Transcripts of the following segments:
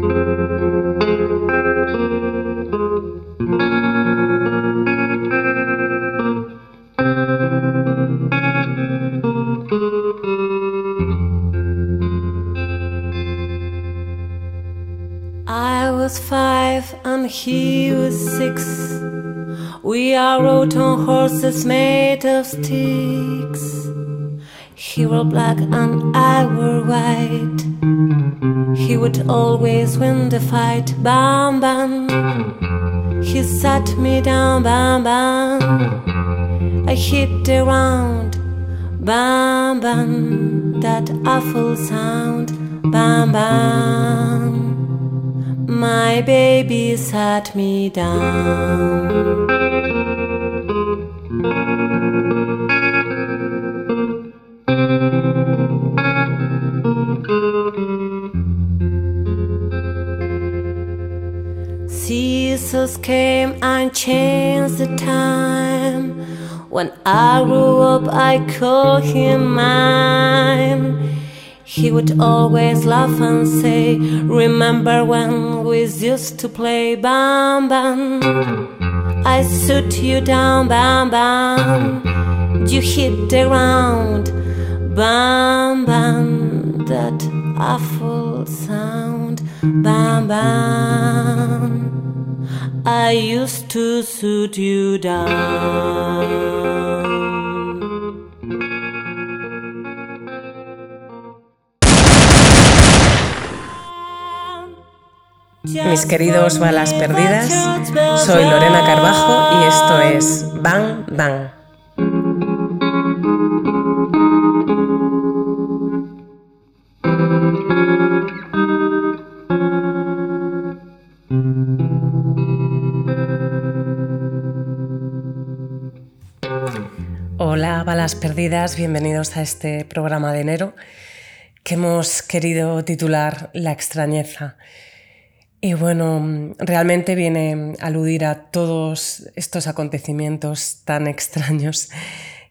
I was five and he was six. We are rode on horses made of sticks. He wore black and I wore white. Would always win the fight. Bam bam. He sat me down. Bam bam. I hit the ground. Bam bam. That awful sound. Bam bam. My baby sat me down. Came and changed the time. When I grew up, I called him mine. He would always laugh and say, Remember when we used to play bam bam? I shoot you down, bam bam. You hit the ground, bam bam. That awful sound, bam bam. I used to shoot you down. Mis queridos balas perdidas, soy Lorena Carbajo y esto es Bang Bang. Perdidas, bienvenidos a este programa de enero que hemos querido titular La extrañeza. Y bueno, realmente viene a aludir a todos estos acontecimientos tan extraños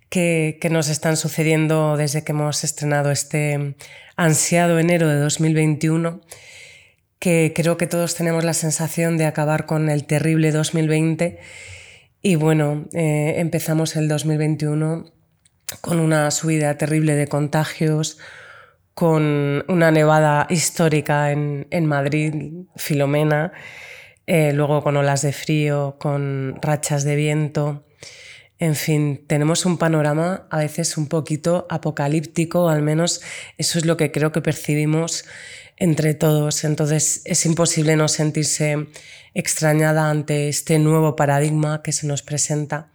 que, nos están sucediendo desde que hemos estrenado este ansiado enero de 2021, que creo que todos tenemos la sensación de acabar con el terrible 2020 y bueno, eh, empezamos el 2021 con una subida terrible de contagios, con una nevada histórica en, Madrid, Filomena, eh, luego con olas de frío, con rachas de viento. En fin, tenemos un panorama a veces un poquito apocalíptico, al menos eso es lo que creo que percibimos entre todos. Entonces es imposible no sentirse extrañada ante este nuevo paradigma que se nos presenta.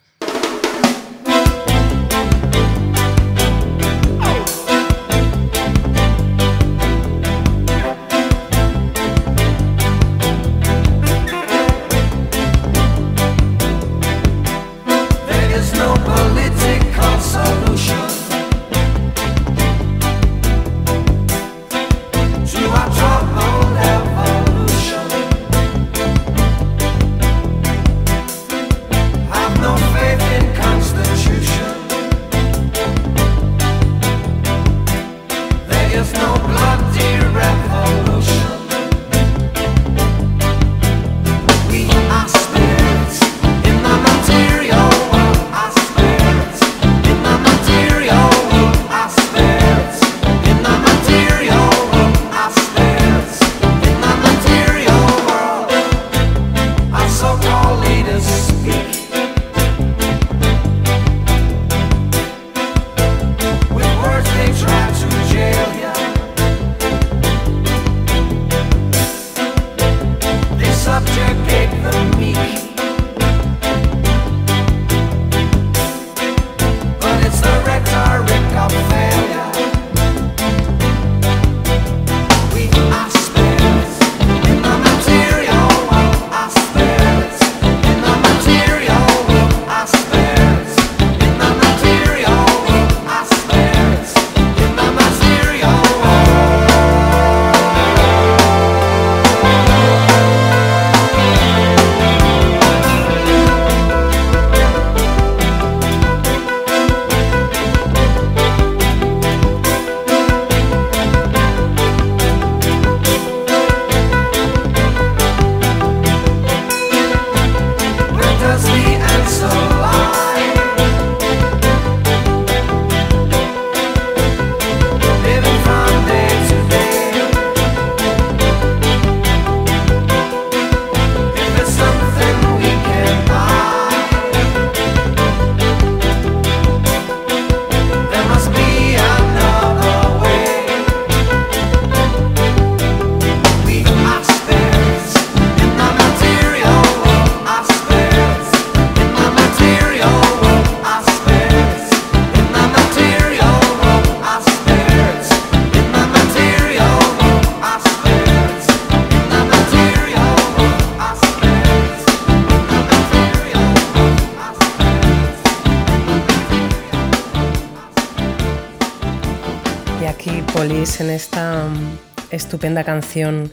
Police en esta mm, estupenda canción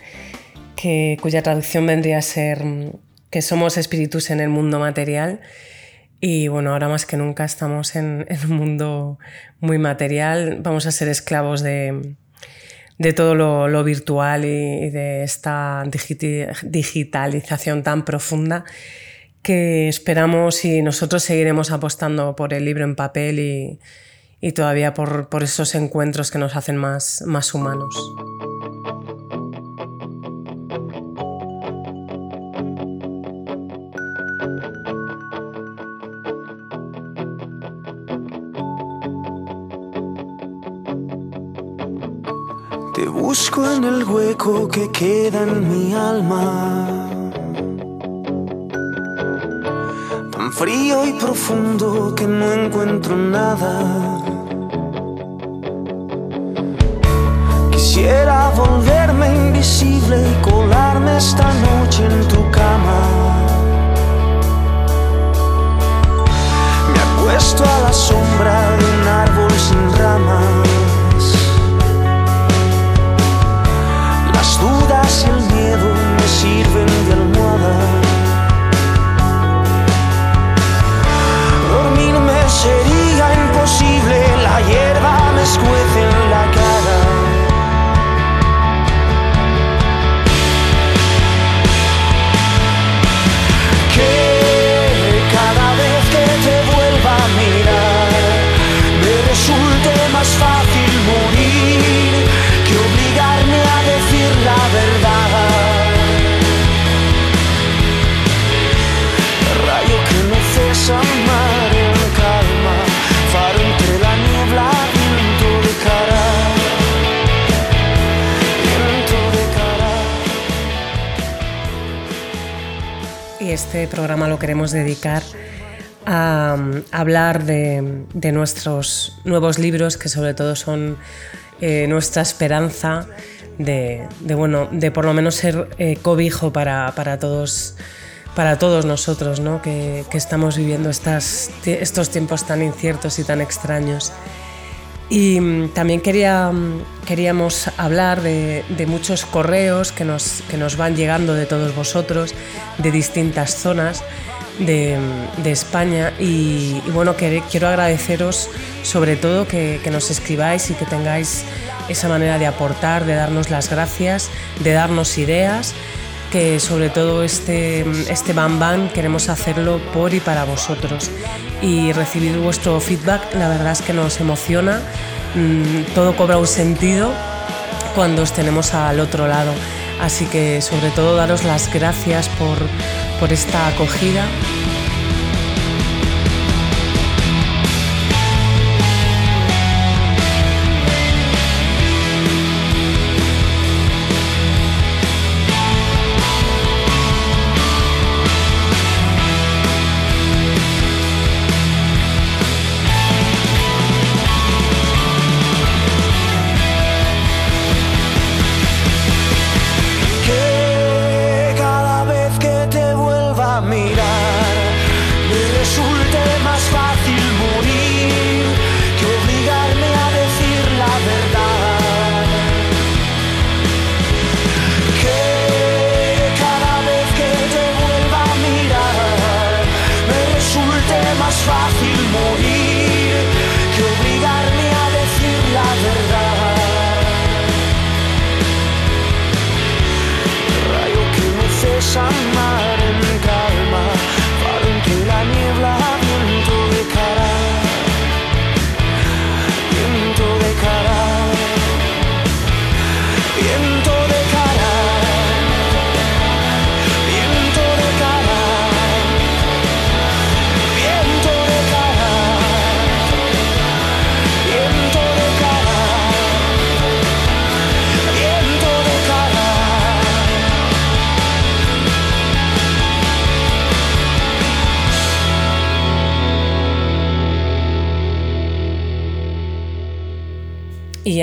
que, cuya traducción vendría a ser mm, que somos espíritus en el mundo material. Y bueno, ahora más que nunca estamos en, un mundo muy material, vamos a ser esclavos de, de todo lo, virtual y, de esta digitalización tan profunda que esperamos y nosotros seguiremos apostando por el libro en papel y, y todavía por, por, esos encuentros que nos hacen más, más humanos. Te busco en el hueco que queda en mi alma. Tan frío y profundo que no encuentro nada. Quisiera volverme invisible y colarme esta noche en tu cama. Me acuesto a la sombra de un árbol sin ramas. Las dudas y el miedo me sirven de almohada. Dormirme sería imposible, la hierba me escuece en la este programa lo queremos dedicar a, hablar de, nuestros nuevos libros, que sobre todo son eh, nuestra esperanza de, bueno, de por lo menos ser eh, cobijo para, todos para todos nosotros ¿no? que, estamos viviendo estas, estos tiempos tan inciertos y tan extraños. Y mm, también mm, queríamos hablar de, muchos correos que nos, que nos van llegando de todos vosotros, de distintas zonas de, España. Y, bueno, quiero agradeceros sobre todo que, nos escribáis y que tengáis esa manera de aportar, de darnos las gracias, de darnos ideas, que sobre todo este, este Bam Bam queremos hacerlo por y para vosotros. Y recibir vuestro feedback la verdad es que nos emociona, mm, todo cobra un sentido cuando os tenemos al otro lado. Así que sobre todo daros las gracias por, por esta acogida facile morire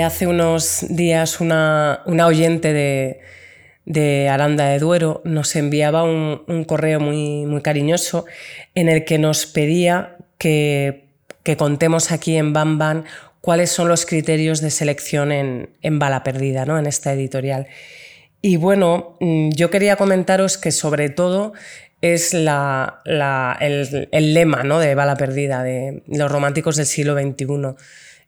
hace unos días una, oyente de, Aranda de Duero nos enviaba un, correo muy, muy, cariñoso en el que nos pedía que, contemos aquí en Bam cuáles son los criterios de selección en, Bala Perdida, ¿no? en esta editorial. Y bueno, mm, yo quería comentaros que sobre todo es la, el, lema ¿no? de Bala Perdida, de los románticos del siglo XXI.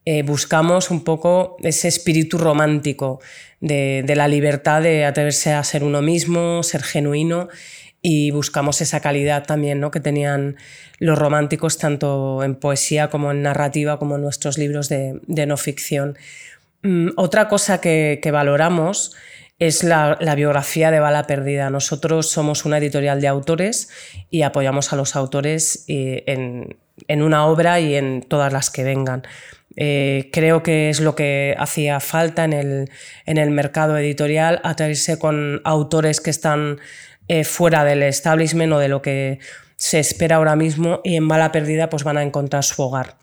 Eh, buscamos un poco ese espíritu romántico de, la libertad de atreverse a ser uno mismo, ser genuino y buscamos esa calidad también ¿no? que tenían los románticos tanto en poesía como en narrativa como en nuestros libros de, no ficción. Mm, otra cosa que, que valoramos es la, biografía de Bala Perdida. Nosotros somos una editorial de autores y apoyamos a los autores eh, en, una obra y en todas las que vengan. Eh, creo que es lo que hacía falta en el, en el mercado editorial, atraerse con autores que están eh, fuera del establishment o de lo que se espera ahora mismo y en Bala Perdida pues van a encontrar su hogar.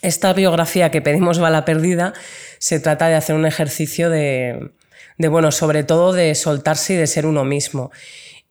Esta biografía que pedimos Bala Perdida se trata de hacer un ejercicio de, de, bueno, sobre todo de soltarse y de ser uno mismo.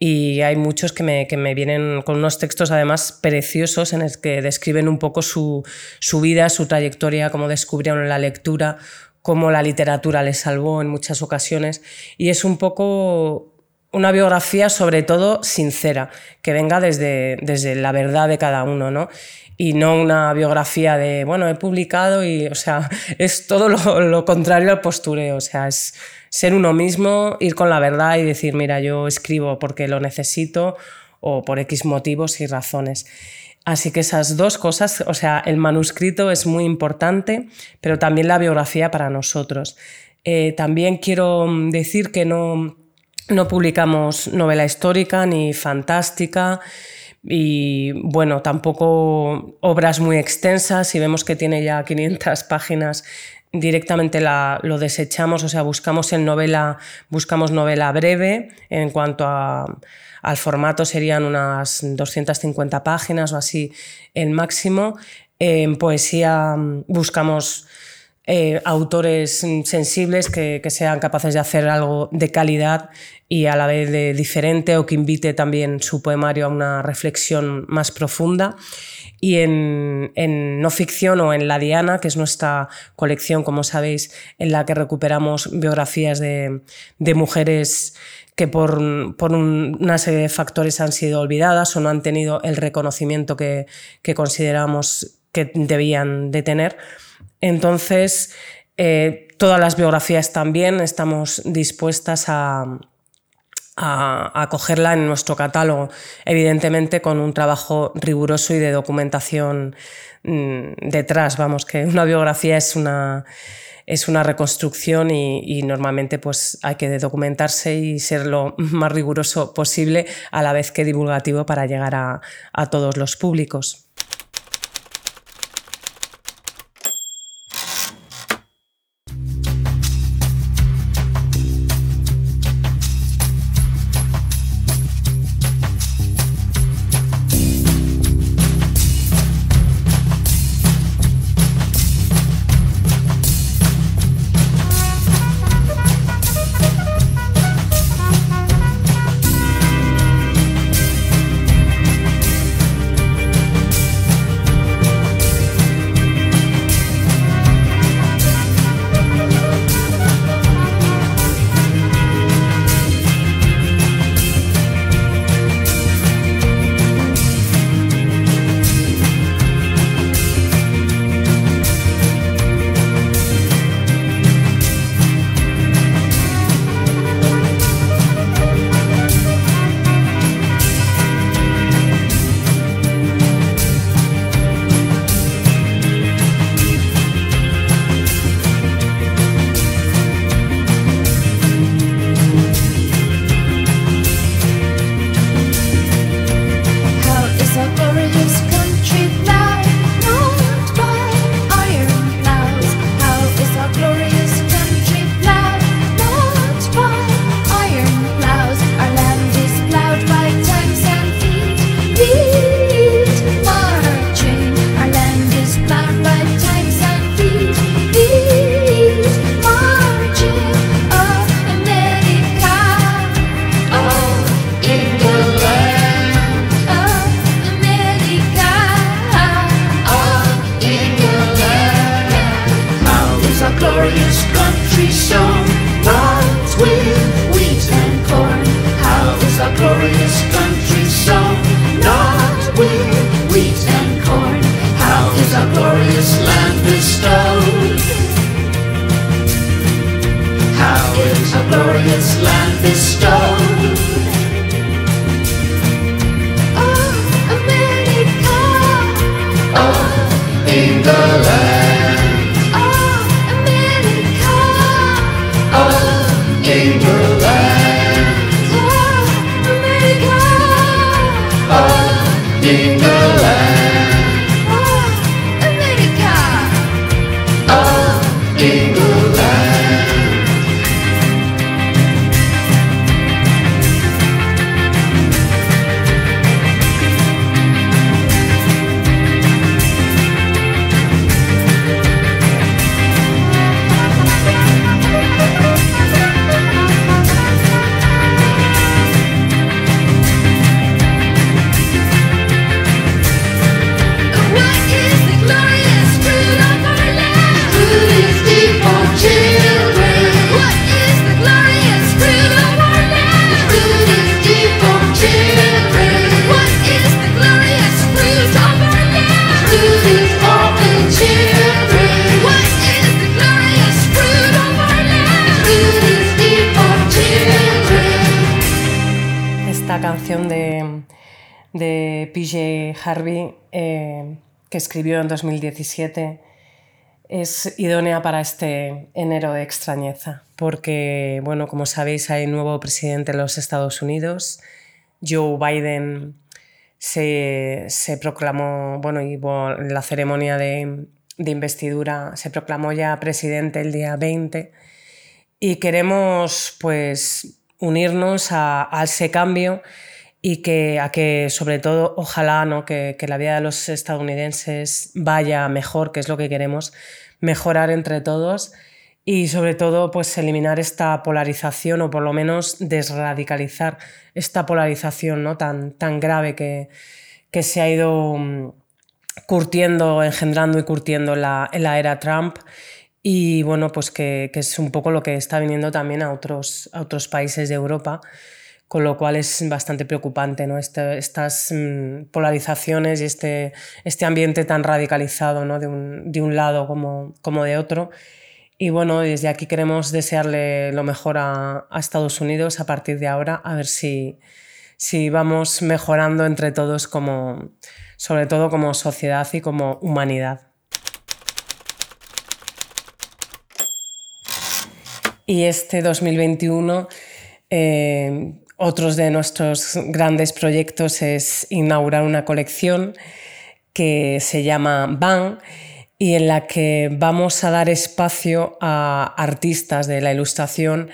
Y hay muchos que me, que me vienen con unos textos además preciosos en los que describen un poco su, su vida, su trayectoria, cómo descubrieron la lectura, cómo la literatura les salvó en muchas ocasiones. Y es un poco una biografía sobre todo sincera, que venga desde, desde la verdad de cada uno, ¿no? y no una biografía de, bueno, he publicado y, o sea, es todo lo, lo, contrario al postureo, o sea, es ser uno mismo, ir con la verdad y decir, mira, yo escribo porque lo necesito o por X motivos y razones. Así que esas dos cosas, o sea, el manuscrito es muy importante, pero también la biografía para nosotros. Eh, también quiero decir que no, no publicamos novela histórica ni fantástica y bueno, tampoco obras muy extensas. Si vemos que tiene ya 500 páginas, directamente la, lo desechamos, o sea, buscamos en novela, buscamos novela breve. En cuanto al formato serían unas 250 páginas o así el máximo. En poesía buscamos eh, autores sensibles que, sean capaces de hacer algo de calidad y a la vez de diferente o que invite también su poemario a una reflexión más profunda. Y en, no ficción o en La Diana, que es nuestra colección, como sabéis, en la que recuperamos biografías de, mujeres que por, una serie de factores han sido olvidadas o no han tenido el reconocimiento que, que consideramos que debían de tener. Entonces, eh, todas las biografías también estamos dispuestas a, a, cogerla en nuestro catálogo, evidentemente con un trabajo riguroso y de documentación mm, detrás. Vamos, que una biografía es una, es una reconstrucción y, normalmente pues hay que documentarse y ser lo más riguroso posible a la vez que divulgativo para llegar a todos los públicos. Escribió en 2017, es idónea para este enero de extrañeza, porque, bueno, como sabéis, hay nuevo presidente en los Estados Unidos. Joe Biden se, se proclamó, bueno, y hubo la ceremonia de, de investidura se proclamó ya presidente el día 20 y queremos pues unirnos a ese cambio y que a que sobre todo ojalá ¿no? que, que la vida de los estadounidenses vaya mejor, que es lo que queremos, mejorar entre todos y sobre todo pues eliminar esta polarización o por lo menos desradicalizar esta polarización ¿no? tan, tan grave que, que se ha ido mm, curtiendo, engendrando y curtiendo en la, en la era Trump y bueno, pues que, que, es un poco lo que está viniendo también a otros, a otros países de Europa, con lo cual es bastante preocupante ¿no? Este, estas mmm, polarizaciones y este, este ambiente tan radicalizado ¿no? de, un, de un lado como, como de otro. Y bueno, desde aquí queremos desearle lo mejor a, a Estados Unidos a partir de ahora, a ver si, si vamos mejorando entre todos como, sobre todo como sociedad y como humanidad. Y este 2021, eh, otros de nuestros grandes proyectos es inaugurar una colección que se llama Ban y en la que vamos a dar espacio a artistas de la ilustración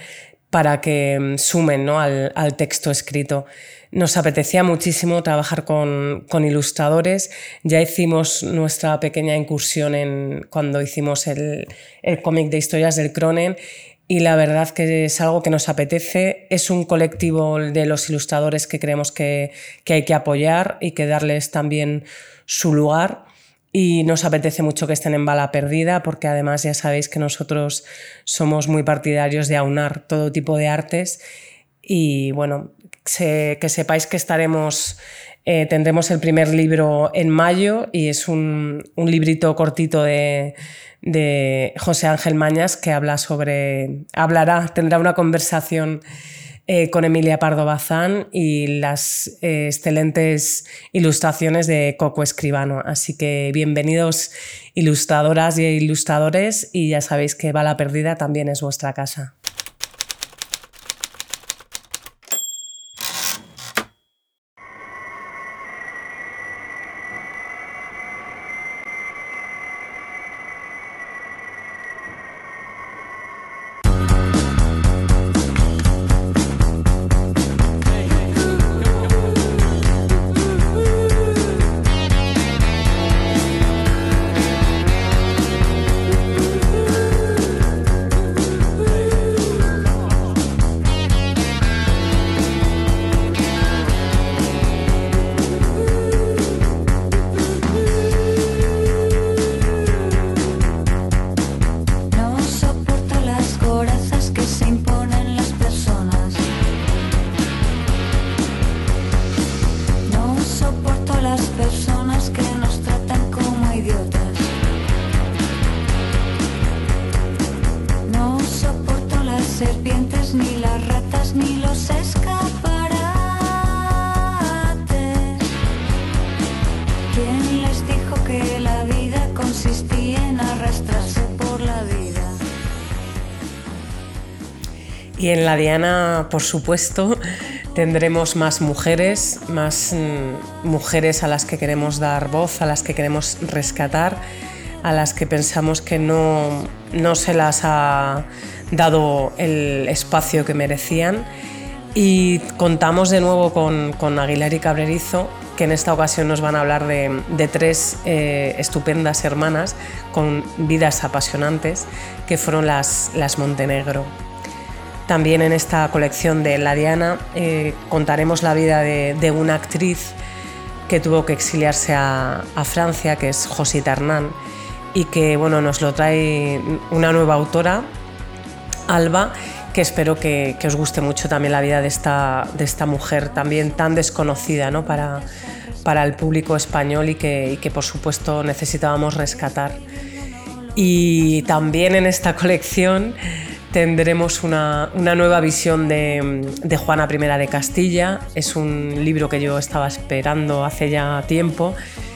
para que sumen ¿no? al, al, texto escrito. Nos apetecía muchísimo trabajar con, con, ilustradores. Ya hicimos nuestra pequeña incursión en, cuando hicimos el, el cómic de historias del Cronen y la verdad que es algo que nos apetece. Es un colectivo de los ilustradores que creemos que, hay que apoyar y que darles también su lugar. Y nos apetece mucho que estén en bala perdida porque además ya sabéis que nosotros somos muy partidarios de aunar todo tipo de artes y bueno, que sepáis que estaremos, eh, tendremos el primer libro en mayo y es un, un librito cortito de, José Ángel Mañas que habla sobre, hablará, tendrá una conversación eh, con Emilia Pardo Bazán y las eh, excelentes ilustraciones de Coco Escribano. Así que bienvenidos ilustradoras y ilustradores y ya sabéis que Bala Perdida también es vuestra casa. Diana, por supuesto, tendremos más mujeres, más mm, mujeres a las que queremos dar voz, a las que queremos rescatar, a las que pensamos que no, no se las ha dado el espacio que merecían. Y contamos de nuevo con, con Aguilar y Cabrerizo, que en esta ocasión nos van a hablar de, de tres eh, estupendas hermanas con vidas apasionantes, que fueron las, las Montenegro. También en esta colección de La Diana eh, contaremos la vida de, una actriz que tuvo que exiliarse a, Francia, que es Josita Hernán, y que bueno, nos lo trae una nueva autora, Alba, que espero que, os guste mucho también la vida de esta, de esta mujer también tan desconocida ¿no? para, para el público español y que por supuesto necesitábamos rescatar. Y también en esta colección tendremos una, nueva visión de, Juana I de Castilla. Es un libro que yo estaba esperando hace ya tiempo.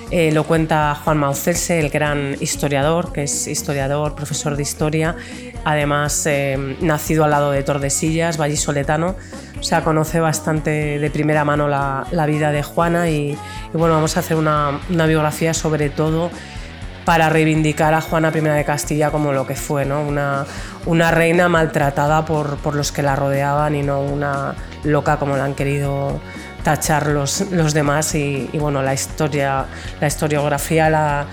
Eh, lo cuenta Juan Maucelse, el gran historiador, que es historiador, profesor de historia, además eh, nacido al lado de Tordesillas, vallisoletano, o sea, conoce bastante de primera mano la, vida de Juana y, bueno, vamos a hacer una biografía sobre todo para reivindicar a Juana I de Castilla como lo que fue, ¿no? una, una reina maltratada por, por, los que la rodeaban y no una loca como la han querido tachar los, los demás y, y, bueno, la historia, la historiografía la,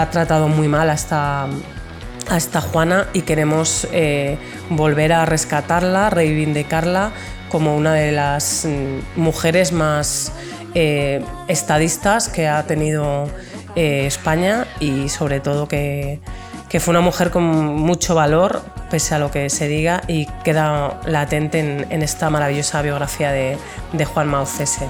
ha tratado muy mal hasta, a esta Juana y queremos eh, volver a rescatarla, reivindicarla como una de las mm, mujeres más eh, estadistas que ha tenido eh, España y sobre todo que, fue una mujer con mucho valor, pese a lo que se diga, y queda latente en, en esta maravillosa biografía de, de Juan Maucese.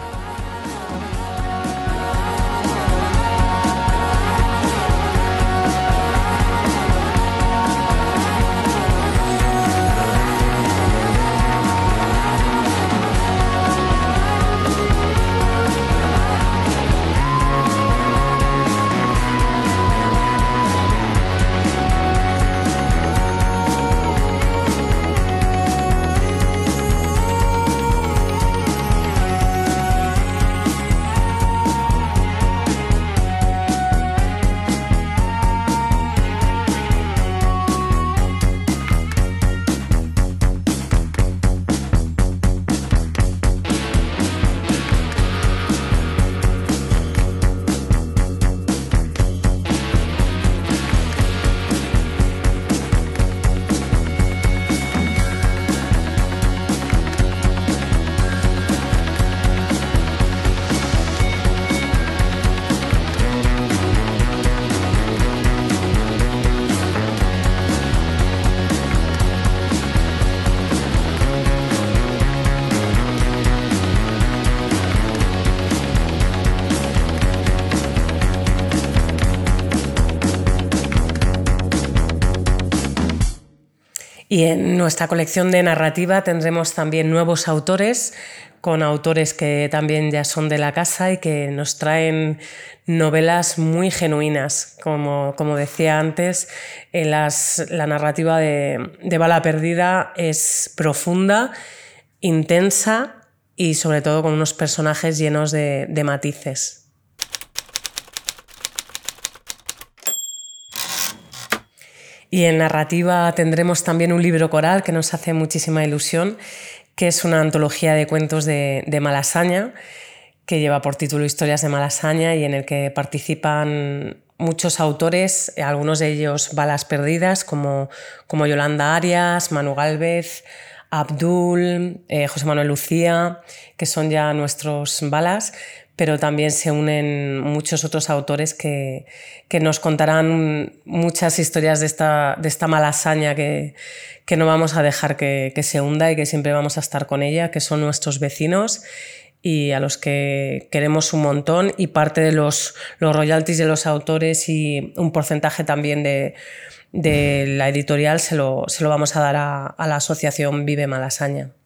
Y en nuestra colección de narrativa tendremos también nuevos autores, con autores que también ya son de la casa y que nos traen novelas muy genuinas. Como, como decía antes, las, la narrativa de, Bala Perdida es profunda, intensa y sobre todo con unos personajes llenos de matices. Y en narrativa tendremos también un libro coral que nos hace muchísima ilusión, que es una antología de cuentos de, Malasaña, que lleva por título Historias de Malasaña y en el que participan muchos autores, algunos de ellos balas perdidas, como, como Yolanda Arias, Manu Galvez, Abdul, eh, José Manuel Lucía, que son ya nuestros balas, pero también se unen muchos otros autores que, que nos contarán muchas historias de esta, de esta malasaña que, que no vamos a dejar que, que, se hunda y que siempre vamos a estar con ella, que son nuestros vecinos y a los que queremos un montón y parte de los, los royalties de los autores y un porcentaje también de, de la editorial se lo, se lo vamos a dar a la asociación Vive Malasaña.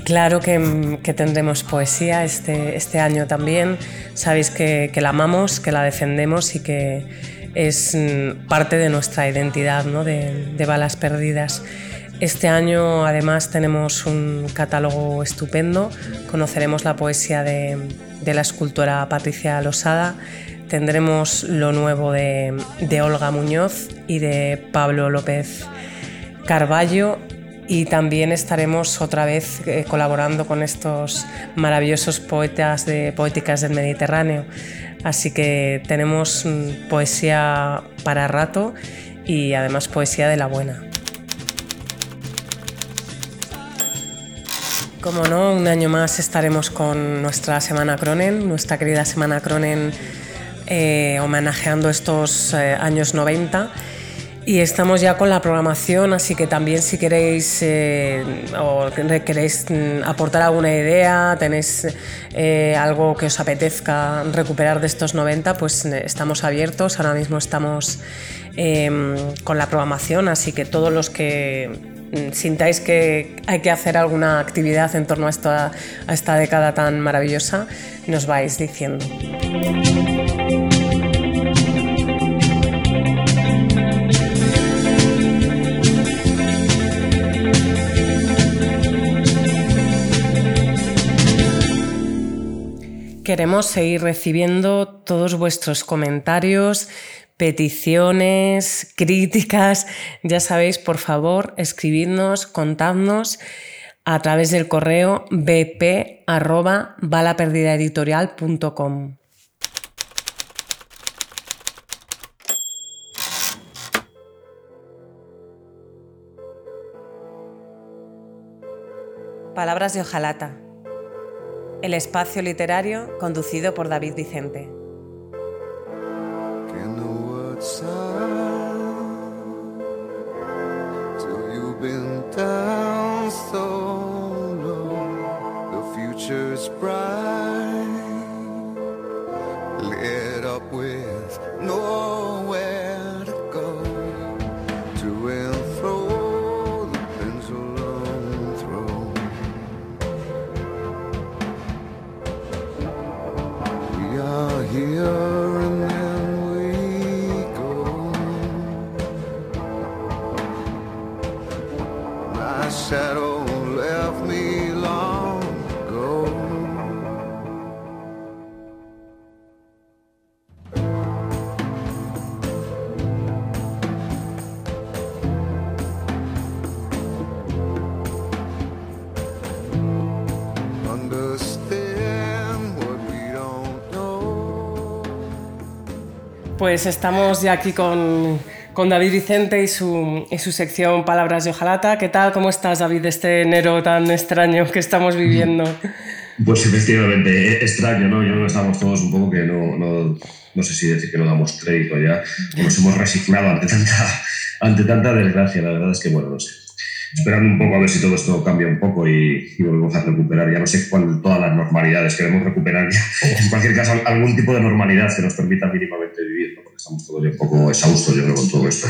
Claro que, que tendremos poesía este, este, año también. Sabéis que, la amamos, que la defendemos y que es mm, parte de nuestra identidad ¿no? de, Balas Perdidas. Este año además tenemos un catálogo estupendo, conoceremos la poesía de, de la escultora Patricia Losada, tendremos lo nuevo de, de, Olga Muñoz y de Pablo López Carballo y también estaremos otra vez eh, colaborando con estos maravillosos poetas de poéticas del Mediterráneo. Así que tenemos mm, poesía para rato y además poesía de la buena. Como no, un año más estaremos con nuestra Semana Cronen, nuestra querida Semana Cronen, eh, homenajeando estos eh, años 90. Y estamos ya con la programación, así que también si queréis eh, o queréis mm, aportar alguna idea, tenéis eh, algo que os apetezca recuperar de estos 90, pues eh, estamos abiertos. Ahora mismo estamos eh, con la programación, así que todos los que Mm, sintáis que hay que hacer alguna actividad en torno a esta, a esta década tan maravillosa, nos vais diciendo. Queremos seguir recibiendo todos vuestros comentarios, peticiones, críticas, ya sabéis, por favor, escribidnos, contadnos a través del correo bp@balaperdidaeditorial.com. Palabras de Ojalata. El espacio literario conducido por David Vicente. Pues estamos ya aquí con, con David Vicente y su, y su sección Palabras de Ojalata. ¿Qué tal? ¿Cómo estás, David, de este enero tan extraño que estamos viviendo? Pues efectivamente, e- extraño, ¿no? Yo creo estamos todos un poco que no, no, no sé si decir que no damos crédito ya, nos hemos resignado ante tanta, ante tanta desgracia, la verdad es que, bueno, no sé. Esperando un poco a ver si todo esto cambia un poco y, y volvemos a recuperar, ya no sé cuál, todas las normalidades, queremos recuperar en cualquier caso, algún tipo de normalidad que nos permita mínimamente vivir, ¿no? porque estamos todos ya un poco exhaustos, yo creo, con todo esto.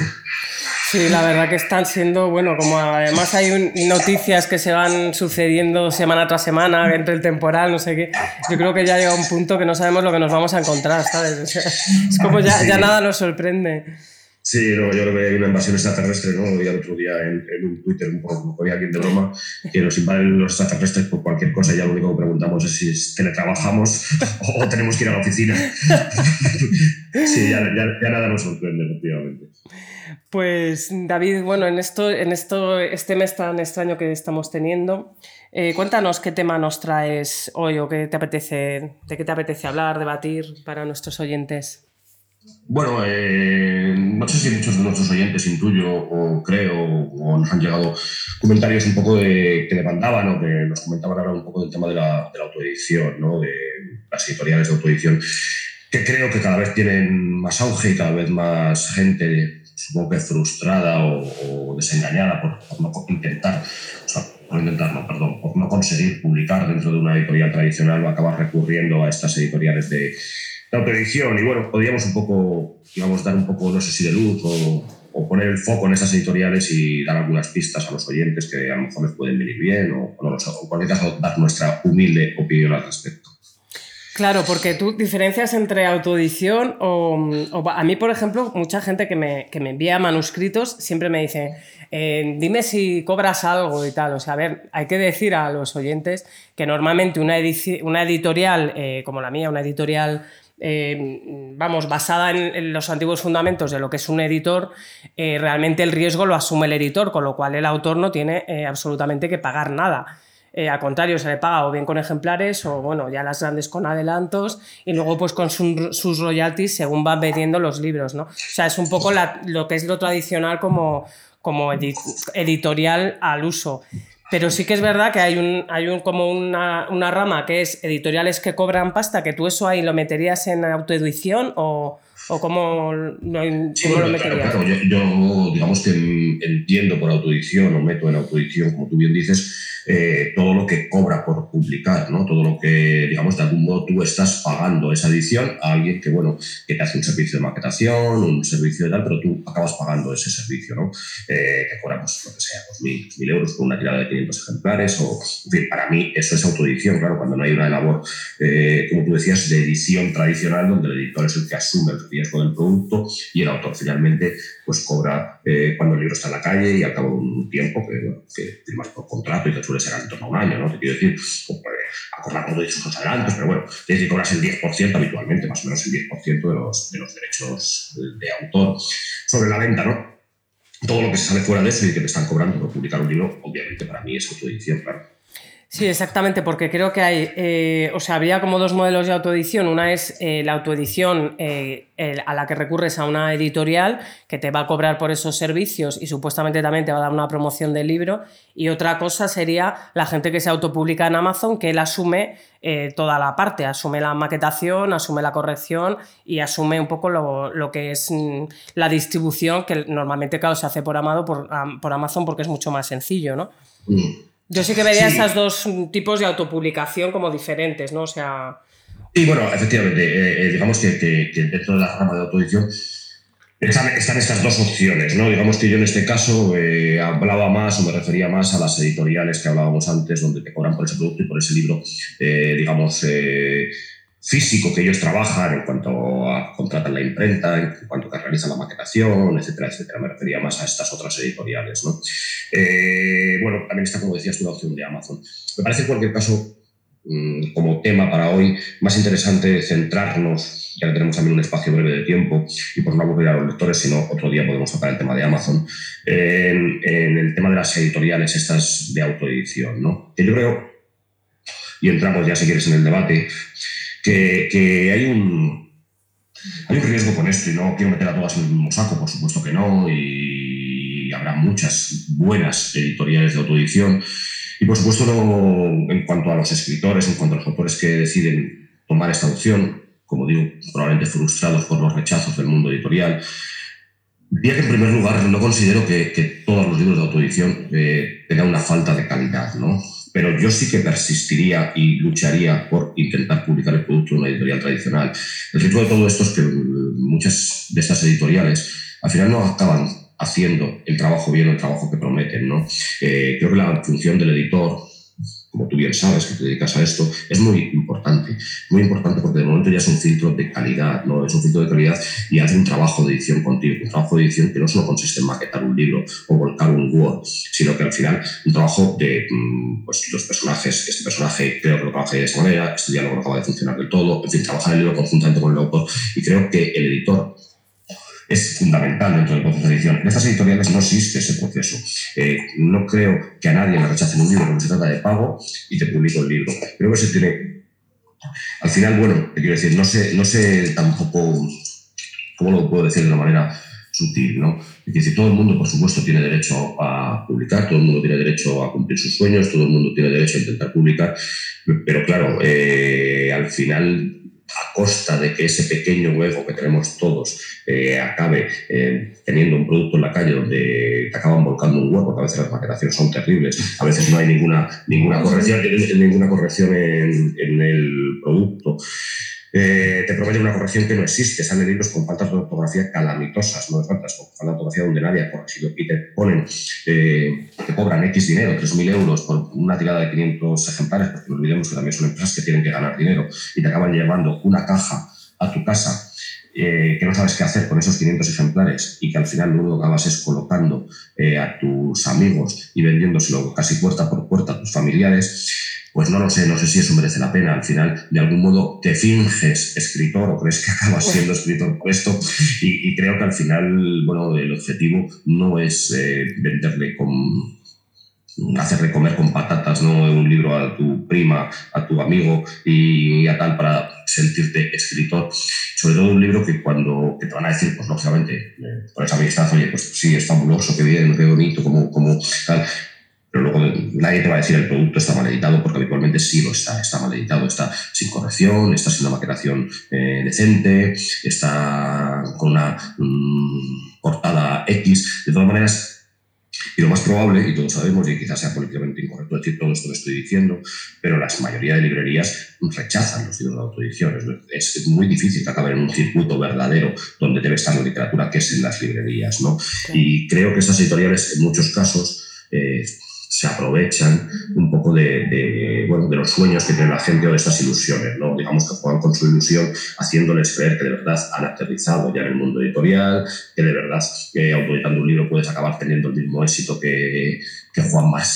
Sí, la verdad que están siendo, bueno, como además hay un- noticias que se van sucediendo semana tras semana entre el temporal, no sé qué. Yo creo que ya llega un punto que no sabemos lo que nos vamos a encontrar, ¿sabes? O sea, es como ya, ya nada nos sorprende. Sí, no, yo creo que hay una invasión extraterrestre, ¿no? Lo el otro día en, un Twitter, un poco, ponía alguien de broma, que nos invaden los extraterrestres por cualquier cosa y ya lo único que preguntamos es si es teletrabajamos o, tenemos que ir a la oficina. sí, ya nada nos sorprende, efectivamente. Pues David, bueno, en esto, en esto, este mes tan extraño que estamos teniendo, eh, cuéntanos qué tema nos traes hoy o qué te apetece, de qué te apetece hablar, debatir para nuestros oyentes. Bueno, eh, no sé si muchos de nuestros oyentes intuyo o creo o nos han llegado comentarios un poco de, que demandaban o que nos comentaban ahora un poco del tema de la, autoedición, ¿no? de las editoriales de autoedición, que creo que cada vez tienen más auge y cada vez más gente, supongo que frustrada o, desengañada por, por no intentar, o sea, por intentar, no, perdón, por no conseguir publicar dentro de una editorial tradicional, va a acabar recurriendo a estas editoriales de, de autoedición. Y bueno, podríamos un poco, digamos, dar un poco, no sé si de luz o, poner el foco en esas editoriales y dar algunas pistas a los oyentes que a lo mejor les pueden venir bien o, o no en cualquier caso dar nuestra humilde opinión al respecto. Claro, porque tú diferencias entre autoedición o, A mí, por ejemplo, mucha gente que me, que me envía manuscritos siempre me dice, eh, dime si cobras algo y tal. O sea, a ver, hay que decir a los oyentes que normalmente una, una editorial eh, como la mía, una editorial... eh, vamos, basada en, los antiguos fundamentos de lo que es un editor, eh, realmente el riesgo lo asume el editor, con lo cual el autor no tiene eh, absolutamente que pagar nada. Al contrario, se le paga o bien con ejemplares o, bueno, ya las grandes con adelantos y luego pues con su- sus royalties según van vendiendo los libros, ¿no? O sea, es un poco lo que es lo tradicional como, como edi- editorial al uso. Pero sí que es verdad que hay, un, hay un, como una, una rama que es editoriales que cobran pasta, que tú eso ahí lo meterías en autoedición o, o cómo, lo, Sí, cómo lo bueno, claro, meterías. claro. Yo, yo, digamos que entiendo por autoedición o meto en autoedición, como tú bien dices, eh, todo lo que cobra por publicar, ¿no? Todo lo que, digamos, de algún modo tú estás pagando esa edición a alguien que, bueno, que te hace un servicio de maquetación, un servicio de tal, pero tú acabas pagando ese servicio, ¿no? Eh, que cobra, pues, lo que sea, 2.000, 2.000 euros por una tirada de 500 ejemplares o, en fin, para mí eso es autoedición, claro, cuando no hay una labor, eh, como tú decías, de edición tradicional, donde el editor es el que asume el riesgo del producto y el autor finalmente pues cobra eh, cuando el libro está en la calle y al cabo de un tiempo que, firmas por contrato y que suele ser torno a un año, ¿no? Te quiero decir, o puede acordar todo de sus adelantos, pero bueno, tienes que cobras el 10% habitualmente, más o menos el 10% de los, de los derechos de, de autor sobre la venta, ¿no? Todo lo que se sale fuera de eso y que te están cobrando por publicar un libro, obviamente para mí es autoedición, claro. Sí, exactamente, porque creo que hay, eh, o sea, habría como dos modelos de autoedición. Una es eh, la autoedición eh, el- a la que recurres a una editorial que te va a cobrar por esos servicios y supuestamente también te va a dar una promoción del libro. Y otra cosa sería la gente que se autopublica en Amazon, que él asume eh, toda la parte, asume la maquetación, asume la corrección y asume un poco lo, lo que es mm, la distribución, que normalmente, claro, se hace por, Amado, por, am- por Amazon porque es mucho más sencillo, ¿no? Mm. Yo sí que vería Sí. esas dos tipos de autopublicación como diferentes, ¿no? O sea, Y bueno, efectivamente, eh, eh, digamos que, que- que dentro de la rama de autoedición están, están estas dos opciones, ¿no? Digamos que yo en este caso eh, hablaba más o me refería más a las editoriales que hablábamos antes, donde te cobran por ese producto y por ese libro, eh, digamos, físico que ellos trabajan en cuanto a contratan la imprenta, en cuanto a que realizan la maquetación, etcétera, etcétera. Me refería más a estas otras editoriales, ¿no? Eh, bueno, también está, como decías la opción de Amazon. Me parece en cualquier caso mm, como tema para hoy, más interesante centrarnos, ya que tenemos también un espacio breve de tiempo, y por no aburrir a los lectores, sino otro día podemos tocar el tema de Amazon, en, en el tema de las editoriales estas de autoedición, ¿no? Que yo creo, y entramos ya si quieres en el debate, que, que hay un... Hay un riesgo con esto y no quiero meter a todas en el mismo saco, por supuesto que no, y habrá muchas buenas editoriales de autoedición, y por supuesto, no, en cuanto a los escritores, en cuanto a los autores que deciden tomar esta opción, como digo, probablemente frustrados por los rechazos del mundo editorial, diría que en primer lugar no considero que, que todos los libros de autoedición eh, tengan una falta de calidad, ¿no? Pero yo sí que persistiría y lucharía por intentar publicar el producto en una editorial tradicional. El riesgo de todo esto es que mm, muchas de estas editoriales al final no acaban haciendo el trabajo bien o el trabajo que prometen, ¿no? Eh, creo que la función del editor, como tú bien sabes, que te dedicas a esto, es muy importante. Muy importante porque de momento ya es un filtro de calidad, ¿no? Es un filtro de calidad y hace un trabajo de edición contigo. Un trabajo de edición que no solo consiste en maquetar un libro o volcar un Word, sino que al final un trabajo de mm, pues, los personajes. Este personaje creo que lo trabaja de esta manera, este diálogo no acaba de funcionar del todo. En fin, trabajar el libro conjuntamente con el autor. Y creo que el editor es fundamental dentro del proceso de edición. En estas editoriales no existe ese proceso. Eh, no creo que a nadie le rechacen un libro porque se trata de pago y te publico el libro. Creo que se tiene... Al final, bueno, te quiero decir, no sé, no sé tampoco cómo lo puedo decir de una manera sutil, ¿no? Es decir, todo el mundo, por supuesto, tiene derecho a publicar, todo el mundo tiene derecho a cumplir sus sueños, todo el mundo tiene derecho a intentar publicar, pero claro, eh, al final a costa de que ese pequeño ego que tenemos todos eh, acabe eh, teniendo un producto en la calle donde te acaban volcando un huevo, porque a veces las maquetaciones son terribles, a veces no hay ninguna, ninguna corrección, ninguna corrección en, en el producto. Eh, te prometen una corrección que no existe. Salen libros con faltas de ortografía calamitosas, no de faltas, con falta de ortografía donde nadie ha corregido. Y te ponen, eh, te cobran X dinero, 3.000 euros por una tirada de 500 ejemplares, porque no olvidemos que también son empresas que tienen que ganar dinero, y te acaban llevando una caja a tu casa eh, que no sabes qué hacer con esos 500 ejemplares y que al final lo único que acabas es colocando a tus amigos y vendiéndoselo casi puerta por puerta a tus familiares, pues no lo sé, no sé si eso merece la pena. Al final, de algún modo, te finges escritor o crees que acabas siendo escritor por esto y, y creo que al final, bueno, el objetivo no es eh, venderle con hacerle comer con patatas, ¿no? Un libro a tu prima, a tu amigo y, a tal para sentirte escritor. Sobre todo un libro que cuando que te van a decir, pues lógicamente, eh, por esa amistad, oye, pues sí, es fabuloso, qué bien, qué bonito, como, como tal. Pero luego nadie te va a decir el producto está mal editado, porque habitualmente sí lo está, está mal editado, está sin corrección, está sin una maquetación eh, decente, está con una mm, portada X. De todas maneras, y lo más probable, y todos sabemos, y quizás sea políticamente incorrecto decir todo esto que estoy diciendo, pero la mayoría de librerías rechazan los libros de autoedición. Es, es muy difícil que acaben en un circuito verdadero donde debe estar la literatura, que es en las librerías. ¿no? Y creo que estas editoriales, en muchos casos, eh, se aprovechan un poco de, de, bueno, de los sueños que tiene la gente o de estas ilusiones, ¿no? Digamos que juegan con su ilusión haciéndoles creer que de verdad han aterrizado ya en el mundo editorial, que de verdad eh, autoeditando un libro puedes acabar teniendo el mismo éxito que, que Juan vaya,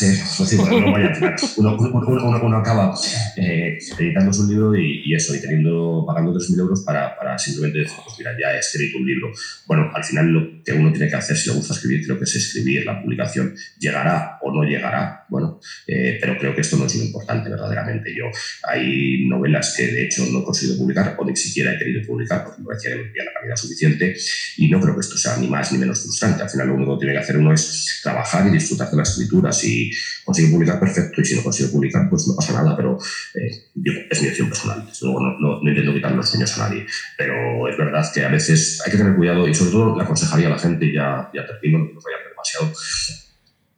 uno, uno, uno, acaba eh, editando su libro y, y, eso, y teniendo, pagando 3.000 euros para, para simplemente decir, pues mira, ya he escrito un libro. Bueno, al final lo que uno tiene que hacer, si le gusta escribir, creo que es escribir. La publicación llegará o no llegará, bueno, eh, pero creo que esto no es lo importante verdaderamente. Yo, hay novelas que de hecho no he conseguido publicar o ni siquiera he querido publicar porque me parecía que tenía la calidad suficiente y no creo que esto sea ni más ni menos frustrante. Al final lo único que tiene que hacer uno es trabajar y disfrutar de la escritura si consigue publicar, perfecto, y si no consigue publicar, pues no pasa nada, pero eh, digo, es mi decisión personal. Luego no, no, no, intento quitar los sueños a nadie, pero es verdad que a veces hay que tener cuidado y sobre todo le aconsejaría a la gente, ya, ya termino, no vaya a demasiado,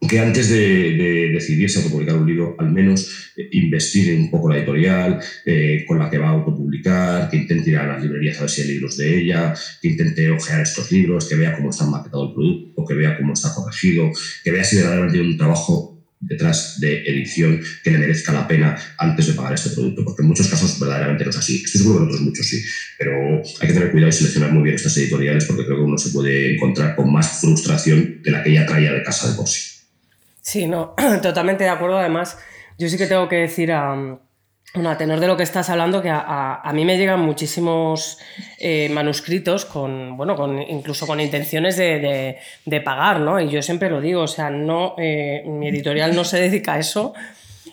que antes de, de decidirse a publicar un libro, al menos eh, investigue un poco la editorial eh, con la que va a autopublicar, que intente ir a las librerías a ver si hay libros de ella, que intente ojear estos libros, que vea cómo está maquetado el producto, que vea cómo está corregido, que vea si verdaderamente hay un trabajo detrás de edición que le merezca la pena antes de pagar este producto, porque en muchos casos verdaderamente no es así. Estoy seguro que en otros muchos sí, pero hay que tener cuidado y seleccionar muy bien estas editoriales porque creo que uno se puede encontrar con más frustración de la que ya traía de casa de por sí. Sí, no, totalmente de acuerdo. Además, yo sí que tengo que decir a, tenor de lo que estás hablando, que a, a, a mí me llegan muchísimos eh, manuscritos con, bueno, con, incluso con intenciones de, de, de, pagar, ¿no? Y yo siempre lo digo, o sea, no, eh, mi editorial no se dedica a eso.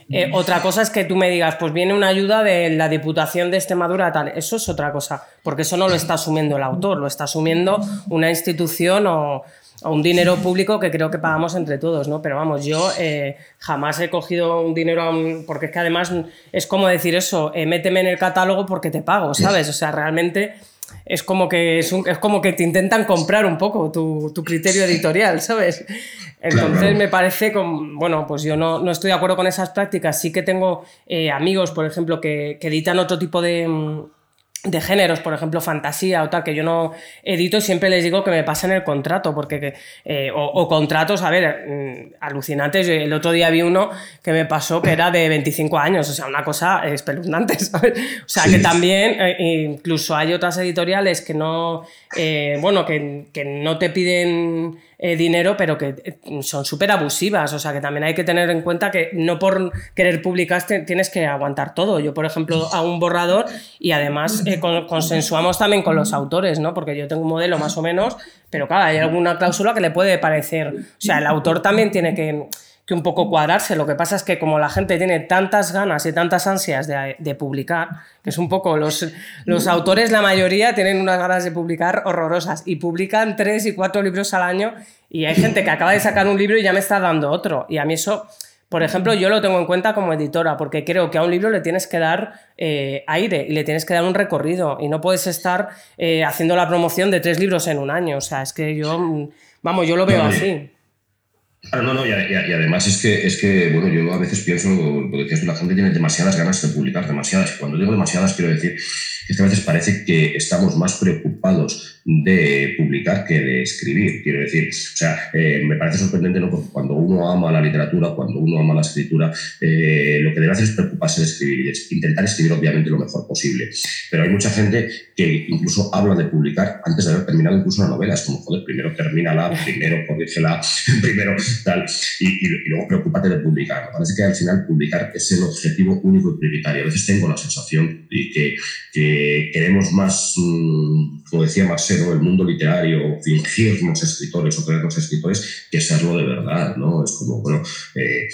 Eh, otra cosa es que tú me digas, pues viene una ayuda de la Diputación de Extremadura, tal. Eso es otra cosa, porque eso no lo está asumiendo el autor, lo está asumiendo una institución o o un dinero público que creo que pagamos entre todos, ¿no? Pero vamos, yo eh, jamás he cogido un dinero, un, porque es que además es como decir eso, eh, méteme en el catálogo porque te pago, ¿sabes? O sea, realmente es como que, es, un, es como que te intentan comprar un poco tu, tu criterio editorial, ¿sabes? Entonces claro. me parece, con, bueno, pues yo no, no, estoy de acuerdo con esas prácticas. Sí que tengo eh, amigos, por ejemplo, que, que editan otro tipo de de géneros, por ejemplo, fantasía o tal, que yo no edito, siempre les digo que me pasen el contrato, porque, eh, o, o, contratos, a ver, mm, alucinantes. El otro día vi uno que me pasó que era de 25 años, o sea, una cosa espeluznante, ¿sabes? O sea, sí. que también, eh, incluso hay otras editoriales que no, eh, bueno, que, que, no te piden eh, dinero, pero que eh, son súper abusivas. O sea, que también hay que tener en cuenta que no por querer publicar tienes que aguantar todo. Yo, por ejemplo, hago un borrador y además eh, consensuamos también con los autores, ¿no? Porque yo tengo un modelo más o menos, pero claro, hay alguna cláusula que le puede parecer. O sea, el autor también tiene que que un poco cuadrarse. Lo que pasa es que como la gente tiene tantas ganas y tantas ansias de, de publicar, que es un poco los, los autores, la mayoría tienen unas ganas de publicar horrorosas y publican tres y cuatro libros al año y hay gente que acaba de sacar un libro y ya me está dando otro. Y a mí eso, por ejemplo, yo lo tengo en cuenta como editora porque creo que a un libro le tienes que dar eh, aire y le tienes que dar un recorrido y no puedes estar eh, haciendo la promoción de tres libros en un año. O sea, es que yo, vamos, yo lo veo así. Claro, no, no, y, además es que, es que, bueno, yo a veces pienso, lo decías la gente tiene demasiadas ganas de publicar, demasiadas. Cuando digo demasiadas, quiero decir que a veces parece que estamos más preocupados de publicar que de escribir. Quiero decir, o sea, eh, me parece sorprendente ¿no? porque cuando uno ama la literatura, cuando uno ama la escritura, eh, lo que debe hacer es preocuparse de escribir y es intentar escribir obviamente lo mejor posible. Pero hay mucha gente que incluso habla de publicar antes de haber terminado incluso una novela. Es como, joder, primero termínala, primero corrígela, primero y, luego preocúpate de publicar. Me parece que al final publicar es el objetivo único y prioritario. A veces tengo la sensación de que, que queremos más, mm, como decía Marcelo, el mundo literario, fingirnos escritores o creernos escritores, que serlo de verdad, ¿no? Es como, bueno, eh,